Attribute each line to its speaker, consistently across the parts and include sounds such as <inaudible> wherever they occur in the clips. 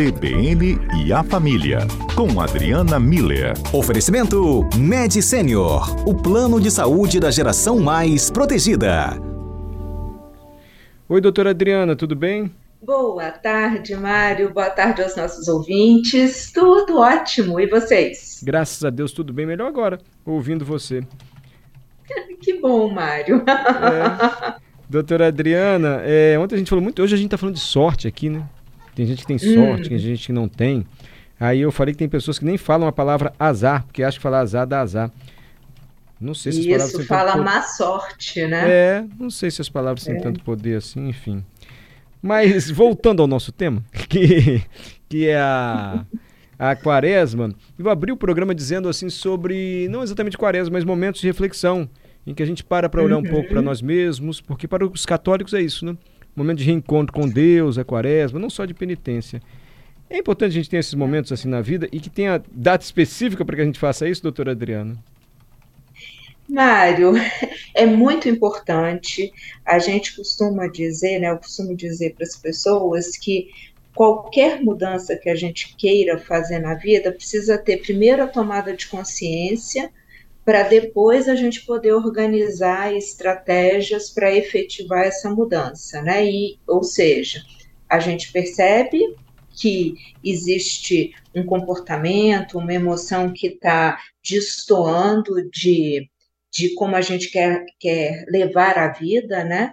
Speaker 1: CBN e a Família, com Adriana Miller.
Speaker 2: Oferecimento Med Senior, o plano de saúde da geração mais protegida.
Speaker 3: Oi, doutora Adriana, tudo bem?
Speaker 4: Boa tarde, Mário. Boa tarde aos nossos ouvintes. Tudo ótimo. E vocês?
Speaker 3: Graças a Deus, tudo bem. Melhor agora, ouvindo você. <laughs>
Speaker 4: que bom, Mário.
Speaker 3: É. <laughs> Doutora Adriana, é, ontem a gente falou muito, hoje a gente está falando de sorte aqui, né? Tem gente que tem sorte, hum. tem gente que não tem. Aí eu falei que tem pessoas que nem falam a palavra azar, porque acham que falar azar dá azar. Não sei se as palavras
Speaker 4: Isso, fala má sorte, né?
Speaker 3: É, não sei se as palavras têm é. tanto poder assim, enfim. Mas <laughs> voltando ao nosso tema, <laughs> que, que é a, a quaresma, eu abri o programa dizendo assim sobre, não exatamente quaresma, mas momentos de reflexão, em que a gente para para olhar um pouco para uhum. nós mesmos, porque para os católicos é isso, né? Momento de reencontro com Deus, a quaresma, não só de penitência. É importante a gente ter esses momentos assim na vida e que tenha data específica para que a gente faça isso, doutora Adriana?
Speaker 4: Mário, é muito importante. A gente costuma dizer, né? Eu costumo dizer para as pessoas que qualquer mudança que a gente queira fazer na vida precisa ter primeiro a tomada de consciência para depois a gente poder organizar estratégias para efetivar essa mudança, né? E, ou seja, a gente percebe que existe um comportamento, uma emoção que está destoando de, de como a gente quer, quer levar a vida, né?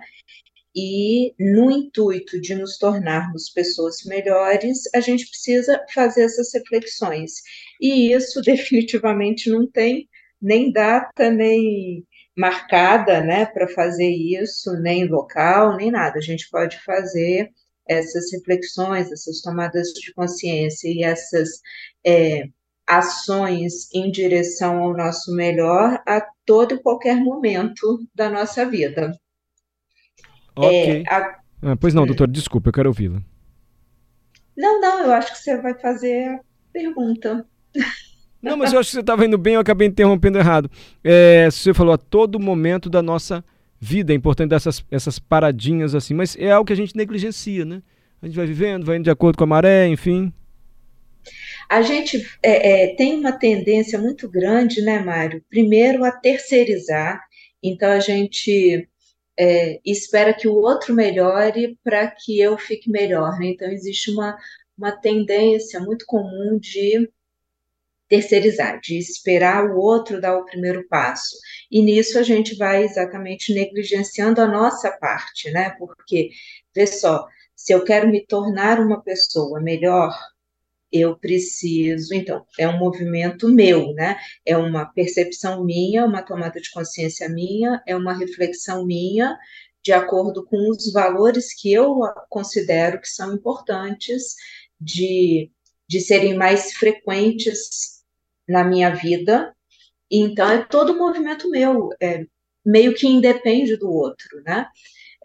Speaker 4: E no intuito de nos tornarmos pessoas melhores, a gente precisa fazer essas reflexões. E isso <laughs> definitivamente não tem nem data, nem marcada, né, para fazer isso, nem local, nem nada. A gente pode fazer essas reflexões, essas tomadas de consciência e essas é, ações em direção ao nosso melhor a todo e qualquer momento da nossa vida.
Speaker 3: Ok. É, a... ah, pois não, doutor, desculpa, eu quero ouvi-la.
Speaker 4: Não, não, eu acho que você vai fazer a pergunta.
Speaker 3: Não, mas eu acho que você estava indo bem, eu acabei interrompendo errado. É, você falou a todo momento da nossa vida, é importante dessas essas paradinhas assim, mas é algo que a gente negligencia, né? A gente vai vivendo, vai indo de acordo com a maré, enfim.
Speaker 4: A gente é, é, tem uma tendência muito grande, né, Mário? Primeiro a terceirizar, então a gente é, espera que o outro melhore para que eu fique melhor, né? Então existe uma, uma tendência muito comum de terceirizar, de esperar o outro dar o primeiro passo. E nisso a gente vai exatamente negligenciando a nossa parte, né? Porque, vê só, se eu quero me tornar uma pessoa melhor, eu preciso, então, é um movimento meu, né? É uma percepção minha, uma tomada de consciência minha, é uma reflexão minha, de acordo com os valores que eu considero que são importantes de, de serem mais frequentes na minha vida. Então, é todo um movimento meu, é, meio que independe do outro, né?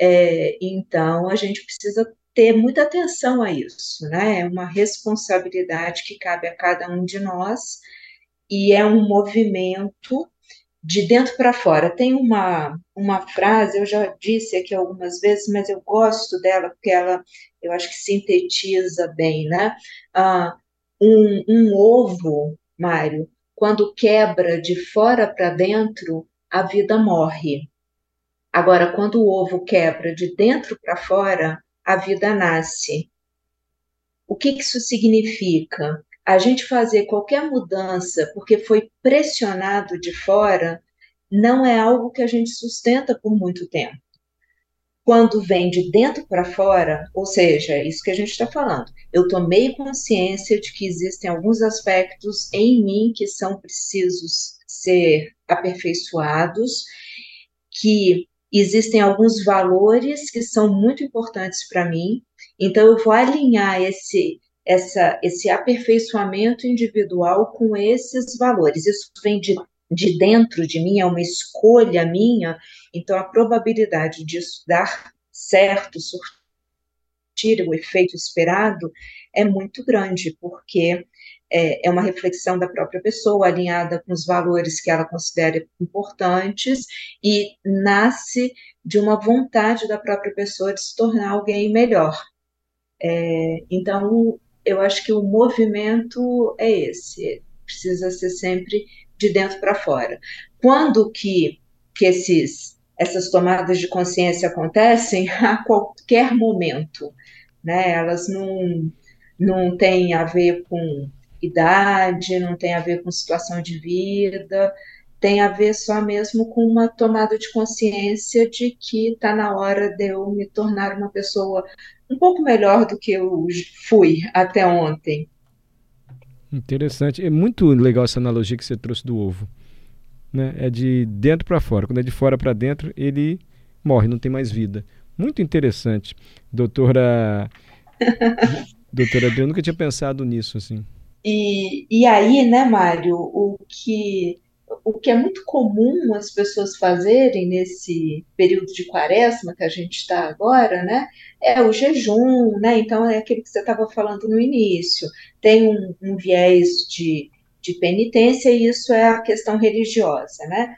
Speaker 4: É, então, a gente precisa ter muita atenção a isso, né? É uma responsabilidade que cabe a cada um de nós e é um movimento de dentro para fora. Tem uma, uma frase, eu já disse aqui algumas vezes, mas eu gosto dela porque ela, eu acho que sintetiza bem, né? Ah, um, um ovo Mário, quando quebra de fora para dentro, a vida morre. Agora, quando o ovo quebra de dentro para fora, a vida nasce. O que isso significa? A gente fazer qualquer mudança porque foi pressionado de fora não é algo que a gente sustenta por muito tempo quando vem de dentro para fora, ou seja, isso que a gente está falando, eu tomei consciência de que existem alguns aspectos em mim que são precisos ser aperfeiçoados, que existem alguns valores que são muito importantes para mim, então eu vou alinhar esse essa, esse aperfeiçoamento individual com esses valores. Isso vem de de dentro de mim, é uma escolha minha, então a probabilidade disso dar certo, surtir o efeito esperado, é muito grande, porque é, é uma reflexão da própria pessoa, alinhada com os valores que ela considera importantes, e nasce de uma vontade da própria pessoa de se tornar alguém melhor. É, então, eu acho que o movimento é esse, precisa ser sempre de dentro para fora. Quando que, que esses, essas tomadas de consciência acontecem? <laughs> A qualquer momento, né? Elas não, não têm a ver com idade, não tem a ver com situação de vida, tem a ver só mesmo com uma tomada de consciência de que está na hora de eu me tornar uma pessoa um pouco melhor do que eu fui até ontem.
Speaker 3: Interessante. É muito legal essa analogia que você trouxe do ovo. Né? É de dentro para fora. Quando é de fora para dentro, ele morre, não tem mais vida. Muito interessante. Doutora. <laughs> Doutora Adriana, nunca tinha pensado nisso assim.
Speaker 4: E, e aí, né, Mário, o que o que é muito comum as pessoas fazerem nesse período de quaresma que a gente está agora, né, é o jejum, né, então é aquele que você estava falando no início, tem um, um viés de, de penitência e isso é a questão religiosa, né.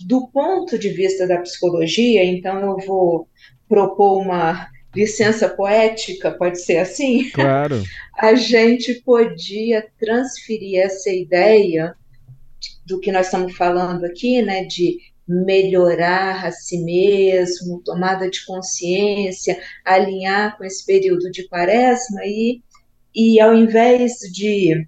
Speaker 4: Do ponto de vista da psicologia, então eu vou propor uma licença poética, pode ser assim?
Speaker 3: Claro. <laughs>
Speaker 4: a gente podia transferir essa ideia do que nós estamos falando aqui, né, de melhorar a si mesmo, tomada de consciência, alinhar com esse período de quaresma e, e ao invés de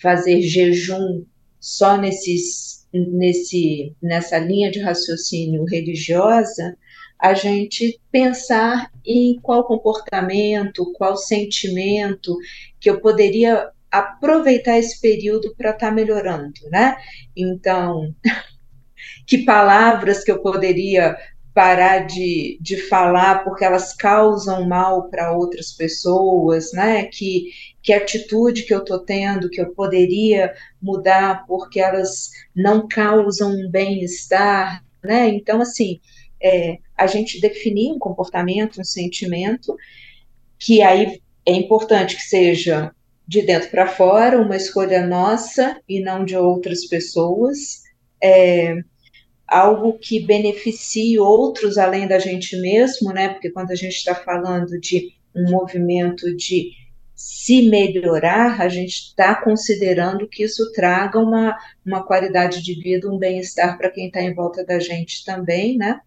Speaker 4: fazer jejum só nesses, nesse, nessa linha de raciocínio religiosa, a gente pensar em qual comportamento, qual sentimento que eu poderia aproveitar esse período para estar tá melhorando, né? Então, <laughs> que palavras que eu poderia parar de, de falar porque elas causam mal para outras pessoas, né? Que, que atitude que eu estou tendo que eu poderia mudar porque elas não causam um bem-estar, né? Então, assim, é, a gente definir um comportamento, um sentimento, que aí é importante que seja de dentro para fora, uma escolha nossa e não de outras pessoas, é, algo que beneficie outros além da gente mesmo, né? Porque quando a gente está falando de um movimento de se melhorar, a gente está considerando que isso traga uma, uma qualidade de vida, um bem-estar para quem está em volta da gente também, né?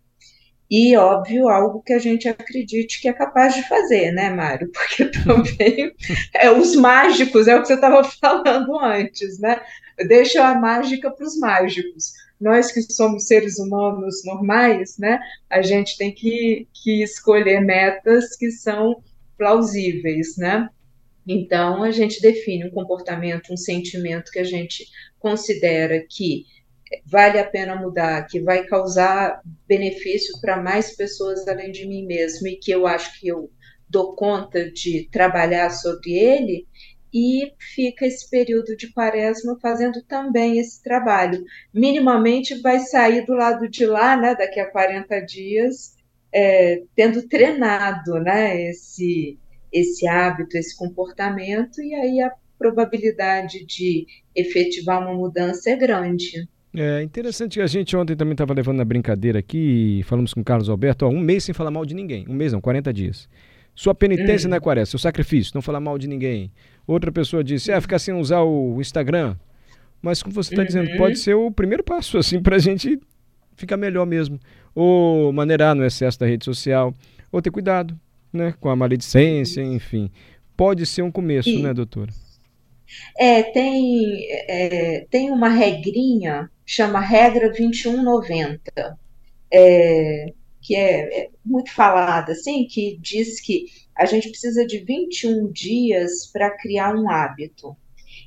Speaker 4: E, óbvio, algo que a gente acredite que é capaz de fazer, né, Mário? <laughs> Porque também é, os mágicos, é o que você estava <laughs> falando antes, né? Deixa a mágica para os mágicos. Nós que somos seres humanos normais, né, a gente tem que, que escolher metas que são plausíveis, né? Então, a gente define um comportamento, um sentimento que a gente considera que vale a pena mudar, que vai causar benefício para mais pessoas além de mim mesmo e que eu acho que eu dou conta de trabalhar sobre ele, e fica esse período de quaresma fazendo também esse trabalho. Minimamente vai sair do lado de lá, né, daqui a 40 dias, é, tendo treinado né, esse, esse hábito, esse comportamento, e aí a probabilidade de efetivar uma mudança é grande.
Speaker 3: É interessante que a gente ontem também estava levando na brincadeira aqui, falamos com o Carlos Alberto, ó, um mês sem falar mal de ninguém. Um mês não, 40 dias. Sua penitência não é quaresma, seu sacrifício, não falar mal de ninguém. Outra pessoa disse, é, ficar sem usar o Instagram. Mas como você está uhum. dizendo, pode ser o primeiro passo, <laughs> assim, para a gente ficar melhor mesmo. Ou maneirar no excesso da rede social, ou ter cuidado, né, com a maledicência, enfim. Pode ser um começo, e... né, doutora?
Speaker 4: É, tem, é, tem uma regrinha, chama regra 2190, é, que é, é muito falada, assim, que diz que a gente precisa de 21 dias para criar um hábito.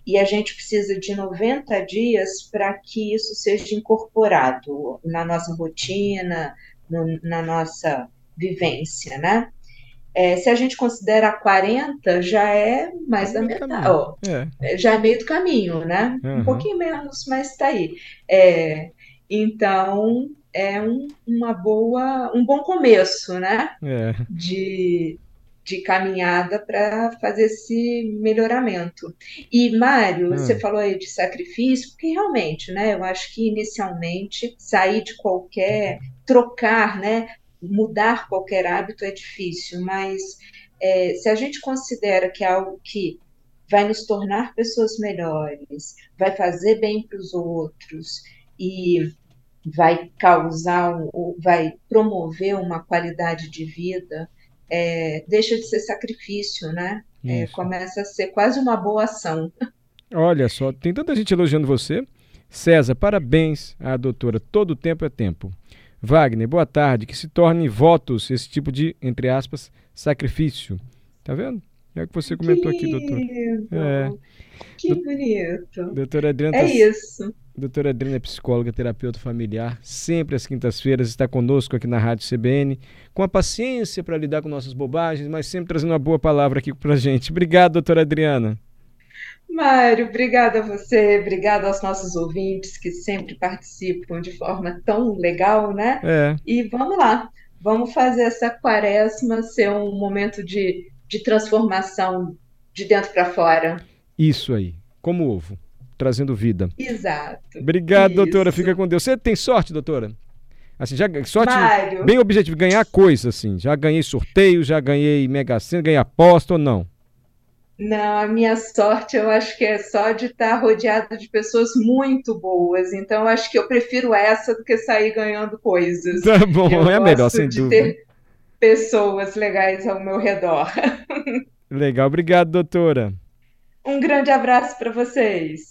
Speaker 4: E a gente precisa de 90 dias para que isso seja incorporado na nossa rotina, no, na nossa vivência, né? É, se a gente considera 40, já é mais é da metade. Ó, é. Já é meio do caminho, né? Uhum. Um pouquinho menos, mas está aí. É, então, é um, uma boa, um bom começo, né?
Speaker 3: É.
Speaker 4: De, de caminhada para fazer esse melhoramento. E, Mário, hum. você falou aí de sacrifício, porque realmente, né? Eu acho que inicialmente sair de qualquer trocar, né? Mudar qualquer hábito é difícil, mas é, se a gente considera que é algo que vai nos tornar pessoas melhores, vai fazer bem para os outros e vai causar, vai promover uma qualidade de vida, é, deixa de ser sacrifício, né? É, começa a ser quase uma boa ação.
Speaker 3: Olha só, tem tanta gente elogiando você. César, parabéns à doutora. Todo tempo é tempo. Wagner, boa tarde. Que se torne votos esse tipo de, entre aspas, sacrifício. Tá vendo? É o que você comentou
Speaker 4: que
Speaker 3: aqui, doutor.
Speaker 4: É. Que bonito.
Speaker 3: Doutora Adriana.
Speaker 4: É
Speaker 3: tá...
Speaker 4: isso.
Speaker 3: Doutora Adriana é psicóloga, terapeuta familiar, sempre às quintas-feiras está conosco aqui na Rádio CBN, com a paciência para lidar com nossas bobagens, mas sempre trazendo uma boa palavra aqui para a gente. Obrigado, doutora Adriana.
Speaker 4: Mário, obrigada a você, obrigada aos nossos ouvintes que sempre participam de forma tão legal, né?
Speaker 3: É.
Speaker 4: E vamos lá, vamos fazer essa quaresma ser um momento de, de transformação de dentro para fora.
Speaker 3: Isso aí, como ovo trazendo vida.
Speaker 4: Exato.
Speaker 3: Obrigado, Isso. doutora. Fica com Deus. Você tem sorte, doutora? Assim, já sorte
Speaker 4: Mário.
Speaker 3: bem objetivo, ganhar coisa assim. Já ganhei sorteio, já ganhei Mega Sena, ganhei aposta ou não?
Speaker 4: Não, a minha sorte eu acho que é só de estar rodeado de pessoas muito boas. Então eu acho que eu prefiro essa do que sair ganhando coisas.
Speaker 3: Tá bom, eu é melhor, sem
Speaker 4: de
Speaker 3: dúvida.
Speaker 4: Ter pessoas legais ao meu redor. <laughs>
Speaker 3: Legal, obrigado, doutora.
Speaker 4: Um grande abraço para vocês.